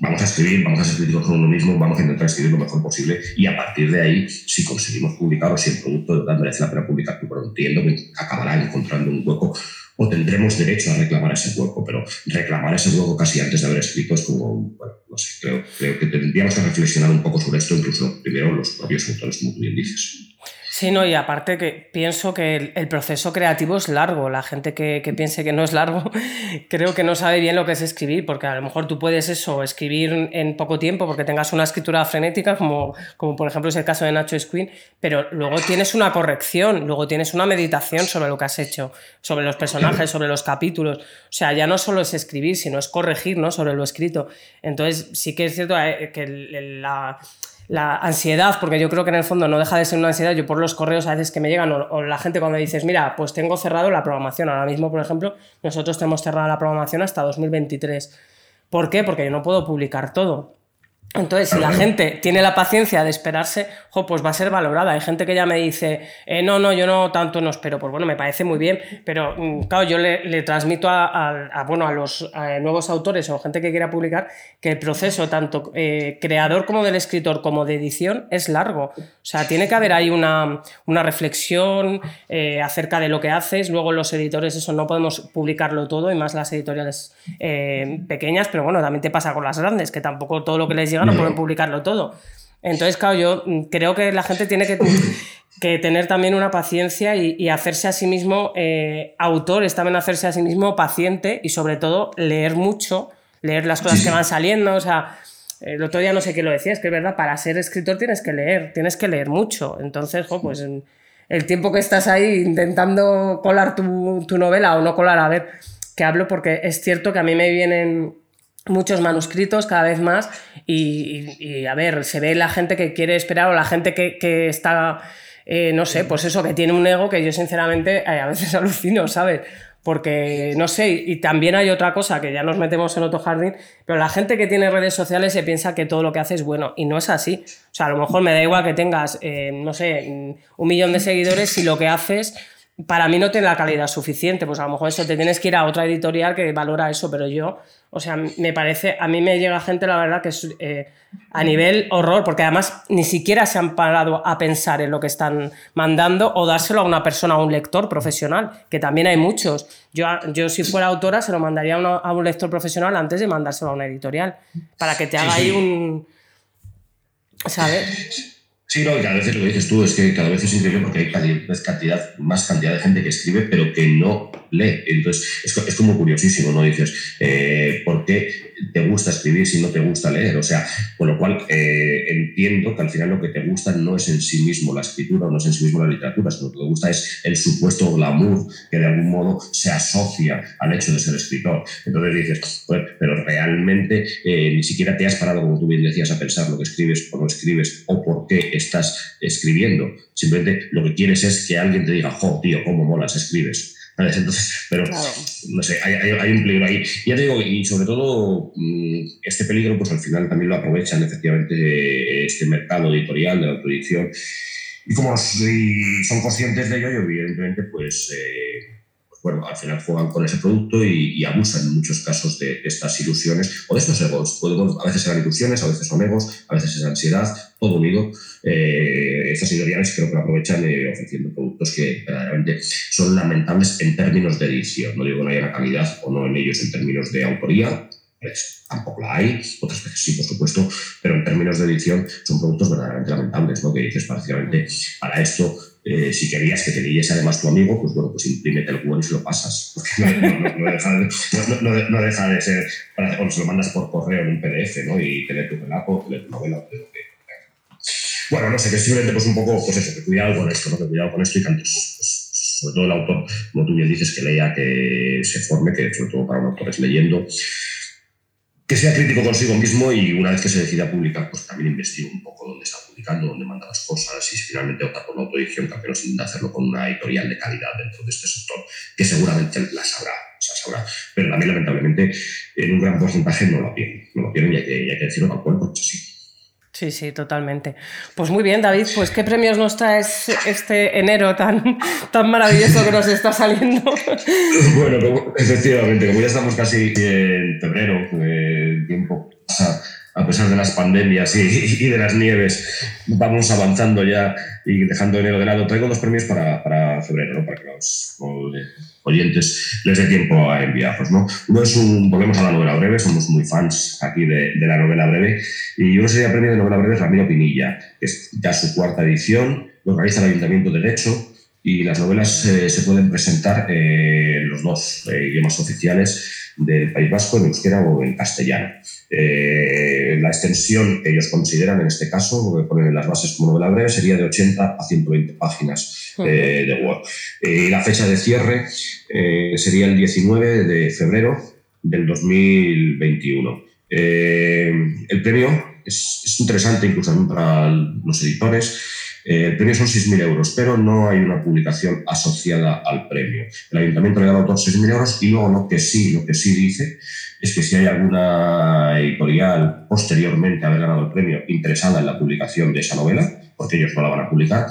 vamos a escribir, vamos a ser críticos con uno mismo, vamos a intentar escribir lo mejor posible y a partir de ahí, si conseguimos publicar o si el producto de verdad merece la pena publicar, bueno, entiendo que acabará encontrando un hueco o tendremos derecho a reclamar ese hueco, pero reclamar ese hueco casi antes de haber escrito es como, bueno, no sé, creo, creo que tendríamos que reflexionar un poco sobre esto, incluso primero los propios autores, como tú bien dices. Sí, no, y aparte que pienso que el, proceso creativo es largo. La gente que, que piense que no es largo, creo que no sabe bien lo que es escribir, porque a lo mejor tú puedes eso, escribir en poco tiempo porque tengas una escritura frenética, como, como por ejemplo es el caso de Nacho Esquin, pero luego tienes una corrección, luego tienes una meditación sobre lo que has hecho, sobre los personajes, sobre los capítulos. O sea, ya no solo es escribir, sino es corregir ¿no? sobre lo escrito. Entonces, sí que es cierto eh, que la la ansiedad, porque yo creo que en el fondo no deja de ser una ansiedad, yo por los correos a veces que me llegan, o, la gente cuando dices, mira, pues tengo cerrado la programación, ahora mismo, por ejemplo, nosotros tenemos cerrada la programación hasta 2023. ¿Por qué? Porque yo no puedo publicar todo. Entonces, si la gente tiene la paciencia de esperarse, jo, pues va a ser valorada. Hay gente que ya me dice, eh, no, no, yo no tanto no espero. Pues bueno, me parece muy bien, pero mm, claro, yo le, le transmito a, a- a, bueno, a los a nuevos autores o gente que quiera publicar que el proceso, tanto eh, creador como del escritor como de edición, es largo. O sea, tiene que haber ahí una, una reflexión eh, acerca de lo que haces. Luego los editores, eso no podemos publicarlo todo, y más las editoriales pequeñas, pero bueno, también te pasa con las grandes, que tampoco todo lo que les llega no pueden publicarlo todo. Entonces, claro, yo creo que la gente tiene que, que tener también una paciencia y, y hacerse a sí mismo eh, autor, es también hacerse a sí mismo paciente y sobre todo leer mucho, leer las cosas que van saliendo, o sea, el otro día no sé qué lo decía, es que es verdad, para ser escritor tienes que leer, tienes que leer mucho. Entonces, jo, pues el tiempo que estás ahí intentando colar tu, tu novela o no colar, a ver, que hablo porque es cierto que a mí me vienen muchos manuscritos cada vez más y, a ver, se ve la gente que quiere esperar o la gente que, que está, eh, no sé, pues eso, que tiene un ego que yo sinceramente eh, a veces alucino, ¿sabes? Porque, no sé, y, y también hay otra cosa que ya nos metemos en otro jardín, pero la gente que tiene redes sociales se piensa que todo lo que hace es bueno y no es así. O sea, a lo mejor me da igual que tengas, eh, no sé, un millón de seguidores si lo que haces para mí no tiene la calidad suficiente, pues a lo mejor eso te tienes que ir a otra editorial que valora eso, pero yo, o sea, me parece, a mí me llega gente, la verdad, que es eh, a nivel horror, porque además ni siquiera se han parado a pensar en lo que están mandando o dárselo a una persona, a un lector profesional, que también hay muchos. Yo, yo si fuera autora, se lo mandaría a, una- a un lector profesional antes de mandárselo a una editorial, para que te haga ahí un... ¿Sabes? Sí, no, y cada vez lo que dices tú es que cada vez es increíble porque hay cantidad, cantidad- más cantidad de gente que escribe pero que no lee. Entonces es, co- es como curiosísimo, ¿no? Dices, eh, ¿por qué te gusta escribir si no te gusta leer? O sea, con lo cual eh, entiendo que al final lo que te gusta no es en sí mismo la escritura, no es en sí mismo la literatura, sino que lo que te gusta es el supuesto glamour que de algún modo se asocia al hecho de ser escritor. Entonces dices, "Joder, pero realmente eh, ni siquiera te has parado, como tú bien decías, a pensar lo que escribes o no escribes o por qué estás escribiendo. Simplemente lo que quieres es que alguien te diga, jo, tío, cómo molas, escribes. ¿Sabes? Entonces, pero Claro. no sé, hay, hay- hay un peligro ahí. Ya te digo, y sobre todo mm, este peligro, pues al final también lo aprovechan efectivamente este mercado editorial de la autoedición. Y como si son conscientes de ello, y evidentemente, pues, eh, pues bueno, al final juegan con ese producto y, abusan en muchos casos de, de estas ilusiones o de estos egos. A veces eran ilusiones, a veces son egos, a veces es ansiedad, todo unido. Eh, estas editoriales creo que lo aprovechan eh, ofreciendo productos que verdaderamente son lamentables en términos de edición. No digo que no haya calidad o no en ellos en términos de autoría, pues, tampoco la hay, otras veces sí, por supuesto, pero en términos de edición son productos verdaderamente lamentables, ¿no? Que dices prácticamente para esto eh, si querías que te leyese además tu amigo, pues bueno, pues imprímete el Word y se lo pasas. No, deja, de, ser, o se lo mandas por correo en un PDF, ¿no? Y te lee tu relato, te lee tu novela, te lee lo que- bueno, no sé, que simplemente pues un poco, pues eso, que cuidado con esto, ¿no? Que cuidado con esto y que antes, pues, sobre todo el autor, como tú bien dices, que lea, que se forme, que sobre todo para un autor es leyendo, que sea crítico consigo mismo y una vez que se decida publicar, pues también investigue un poco dónde está publicando, dónde manda las cosas y si finalmente opta por una autoedición, que al menos intenta hacerlo con una editorial de calidad dentro de este sector, que seguramente la sabrá, o sea, sabrá, pero también lamentablemente en un gran porcentaje no lo tienen, no lo tienen y hay que, hay que decirlo tal cual, porque así. Sí, sí, totalmente. Pues muy bien, David, pues ¿qué premios nos traes este enero tan, tan maravilloso que nos está saliendo? Bueno, efectivamente, como ya estamos casi en febrero, eh, el tiempo pasa a pesar de las pandemias y, de las nieves, vamos avanzando ya y dejando enero de lado. Traigo dos premios para, para febrero, ¿no? para que los oyentes les dé tiempo a enviarlos. ¿no? Uno es un, volvemos a la novela breve, somos muy fans aquí de, de la novela breve, y uno sería premio de novela breve Ramiro Pinilla, que es ya su cuarta edición, lo organiza el Ayuntamiento de Derecho, y las novelas eh, se pueden presentar eh, en los dos eh, idiomas oficiales del País Vasco, en euskera o en castellano. La extensión que ellos consideran en este caso, que ponen en las bases como novela breve, sería de 80 a 120 páginas eh, de Word. Eh, la fecha de cierre eh, sería el 19 de febrero del 2021. Eh, el premio es, es interesante incluso también para los editores. Eh, el premio son 6.000 euros, pero no hay una publicación asociada al premio. El ayuntamiento le da al autor 6.000 euros y luego lo que sí, lo que sí dice es que si hay alguna editorial posteriormente a haber ganado el premio interesada en la publicación de esa novela, porque ellos no la van a publicar,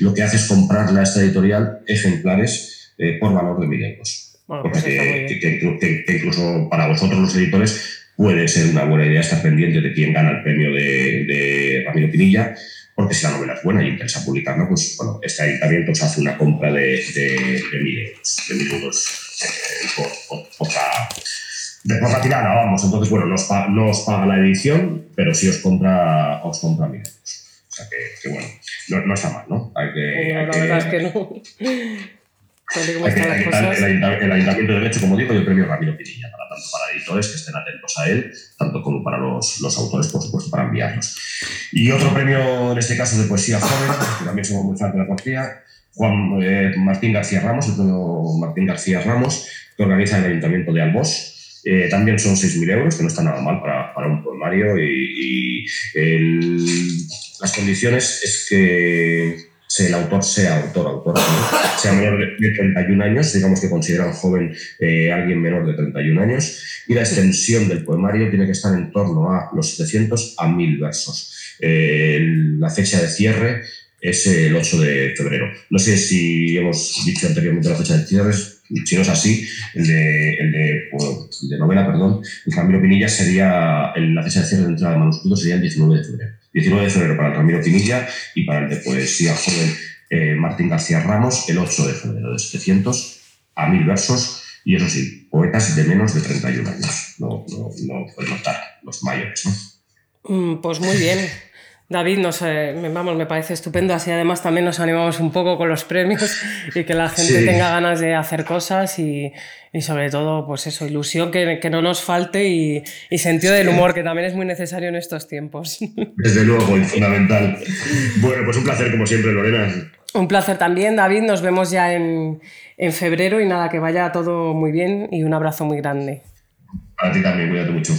lo que hace es comprarle a esta editorial ejemplares eh, por valor de 1.000 euros. Bueno, Porque pues que incluso para vosotros los editores puede ser una buena idea estar pendiente de quién gana el premio de, de Ramiro Pinilla, porque si la novela es buena y interesa publicarla, pues bueno, este ayuntamiento os hace una compra de, de, de mil euros, de mil euros eh, por, por- por la, de por la tirada, vamos. Entonces, bueno, no os, pa- no os paga la edición, pero sí os compra, os compra mil euros. O sea que, que bueno, no, no está mal, ¿no? Hay que, No, hay la que- verdad es que no. Tal como están las cosas. el, ayunta- el Ayuntamiento de Derecho, como digo, y el premio Ramiro Pinilla, para tanto para editores que estén atentos a él, tanto como para los, los autores, por supuesto, para enviarlos. Y otro premio, en este caso, de poesía joven, que también somos muy fans de la poesía, Juan eh, Martín García Ramos, el premio Martín García Ramos, que organiza el Ayuntamiento de Albós. Eh, también son 6.000 euros, que no está nada mal para, para un poemario. Y, y el- las condiciones es que se- el autor sea autor, autor, sea menor de, de 31 años, digamos que consideran joven eh, alguien menor de 31 años, y la extensión del poemario tiene que estar en torno a los 700 a 1000 versos. Eh, la fecha de cierre es el 8 de febrero. No sé si hemos dicho anteriormente la fecha de cierre, si no es así, el de, el de, el de novela, perdón, el Ramiro Pinilla sería, la fecha de cierre de entrada de manuscritos sería el 19 de febrero. 19 de febrero para Ramiro Pinilla y para el de poesía joven eh, Martín García Ramos el 8 de febrero, de 700 a 1000 versos y eso sí, poetas de menos de 31 años. No, no, no pueden notar los mayores, ¿no? Mm, Pues muy bien. David, nos, eh, vamos, me parece estupendo. Así además también nos animamos un poco con los premios y que la gente Sí. tenga ganas de hacer cosas y, y sobre todo, pues eso, ilusión que, que no nos falte y, y sentido del humor, que también es muy necesario en estos tiempos. Desde luego, y fundamental. Bueno, pues un placer como siempre, Lorena. Un placer también, David. Nos vemos ya en, en febrero y nada, que vaya todo muy bien y un abrazo muy grande. Para ti también, cuídate mucho.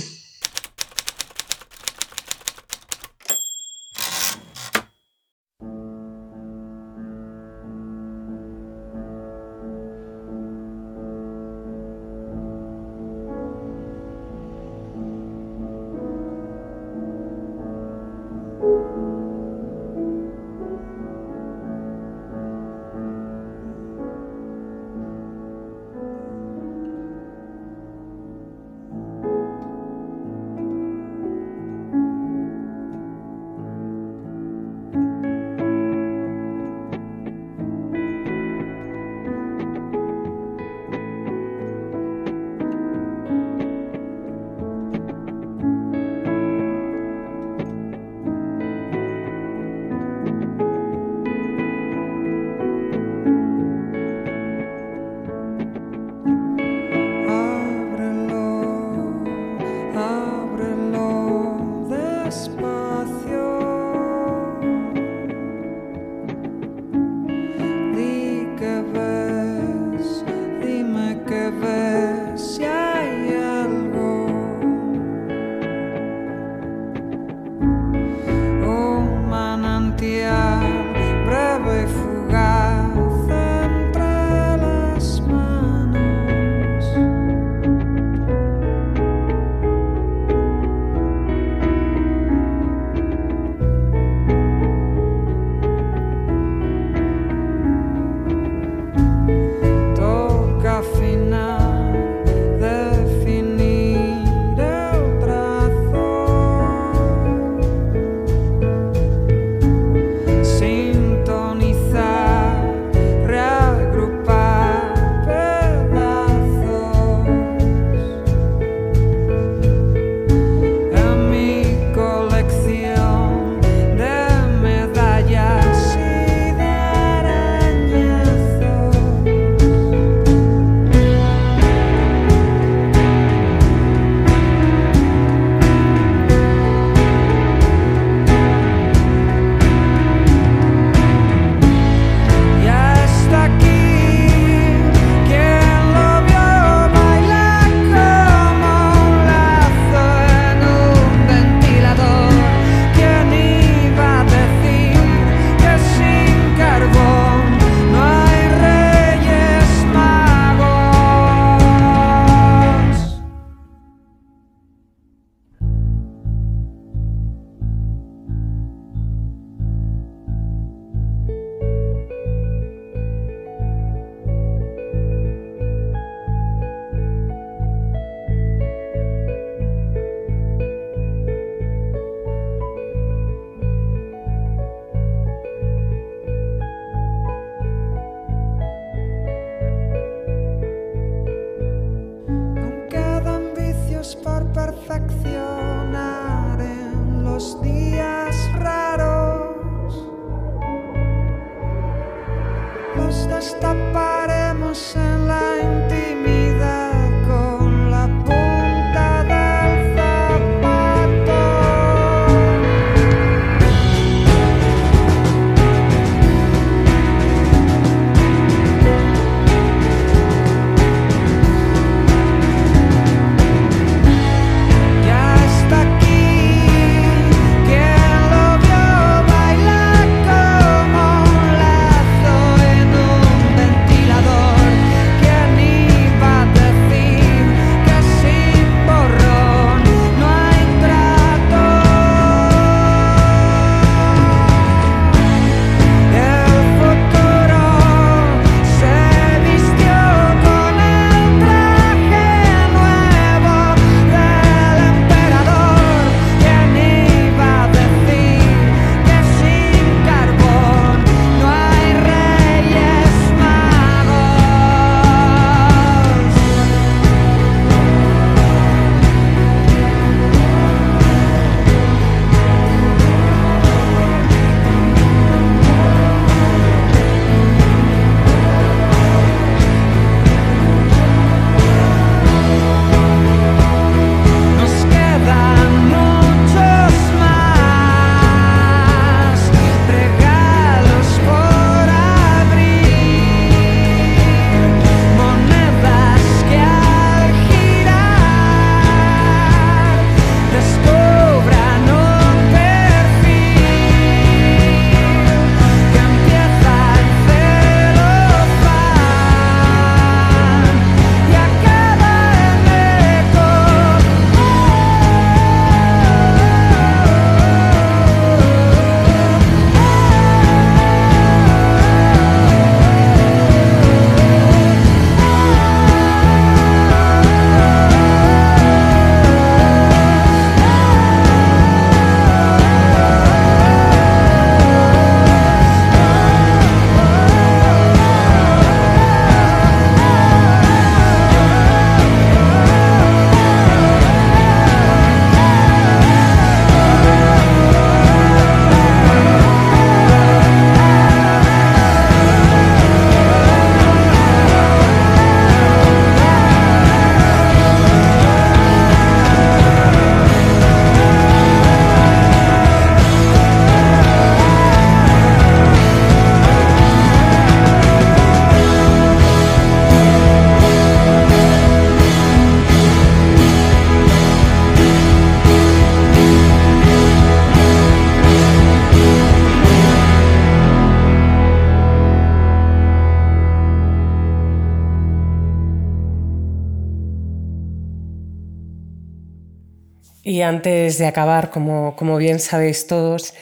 Antes de acabar, como, bien sabéis todos,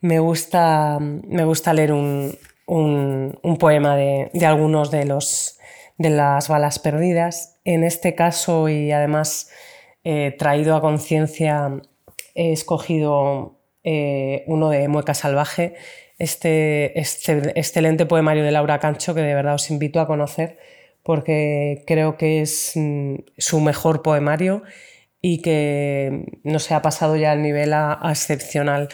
me gusta, leer un, poema de, algunos de, los, de las balas perdidas. En este caso, y además eh, traído a conciencia, he escogido eh, uno de Mueca Salvaje, este, este excelente poemario de Laura Cancho que de verdad os invito a conocer porque creo que es mm, su mejor poemario y que no se ha pasado ya al nivel a, a excepcional.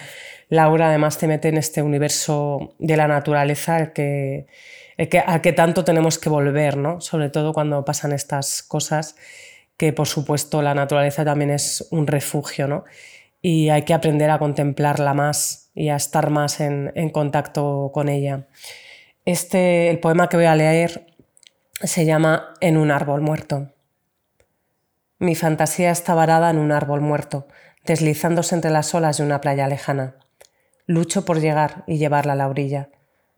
Laura además te mete en este universo de la naturaleza al que, al que tanto tenemos que volver, ¿no? sobre todo cuando pasan estas cosas, que por supuesto la naturaleza también es un refugio ¿no? y hay que aprender a contemplarla más y a estar más en, en contacto con ella. Este, el poema que voy a leer se llama En un árbol muerto. Mi fantasía está varada en un árbol muerto, deslizándose entre las olas de una playa lejana. Lucho por llegar y llevarla a la orilla,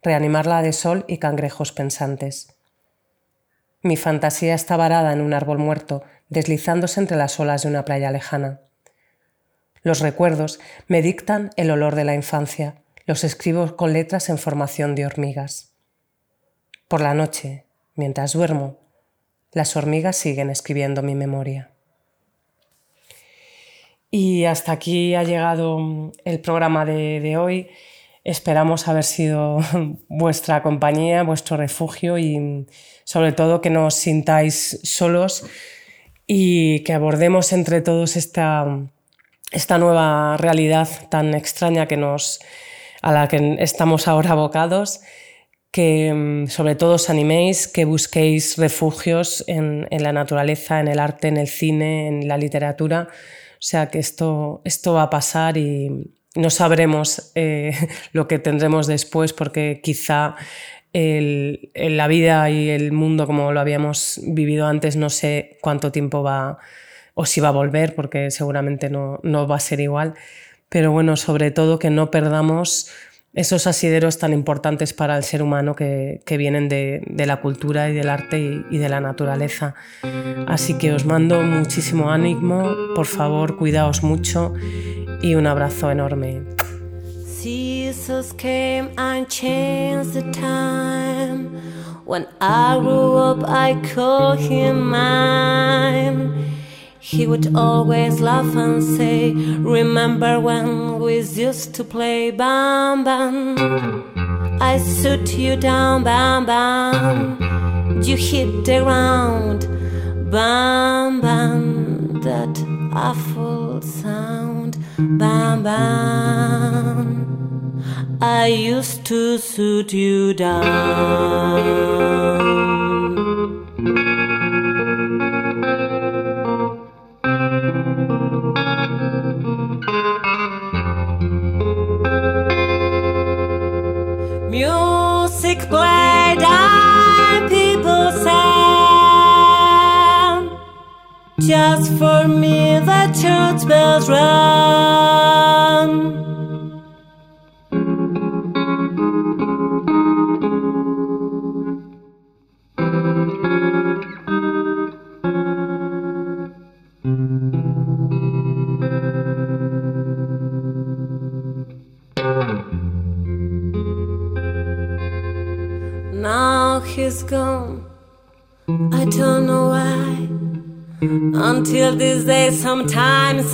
reanimarla de sol y cangrejos pensantes. Mi fantasía está varada en un árbol muerto, deslizándose entre las olas de una playa lejana. Los recuerdos me dictan el olor de la infancia, los escribo con letras en formación de hormigas. Por la noche, mientras duermo, las hormigas siguen escribiendo mi memoria. Y hasta aquí ha llegado el programa de, de hoy. Esperamos haber sido vuestra compañía, vuestro refugio y sobre todo que no sintáis solos y que abordemos entre todos esta, esta nueva realidad tan extraña que nos, a la que estamos ahora abocados, que mm, sobre todo os animéis, que busquéis refugios en, en la naturaleza, en el arte, en el cine, en la literatura. O sea que esto, esto va a pasar y no sabremos eh, lo que tendremos después porque quizá el- la vida y el mundo como lo habíamos vivido antes no sé cuánto tiempo va o si va a volver porque seguramente no, no va a ser igual. Pero bueno, sobre todo que no perdamos esos asideros tan importantes para el ser humano que, vienen de, la cultura y del arte y, de la naturaleza. Así que os mando muchísimo ánimo, por favor, cuidaos mucho y un abrazo enorme. He would always laugh and say, Remember when we used to play bam bam? I shoot you down, bam bam. You hit the ground, bam bam. That awful sound, bam bam. I used to shoot you down. Just for me, the church bells rang.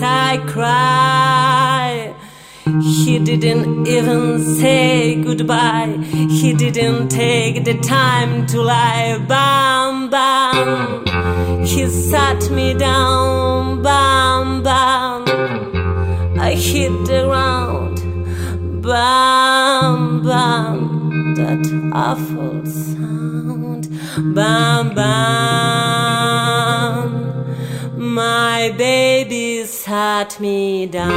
I cry. He didn't even say goodbye. He didn't take the time to lie. Bam, bam. He sat me down. Bam, bam. I hit the ground. Bam, bam. That awful sound. Bam, bam. My baby Cut me down.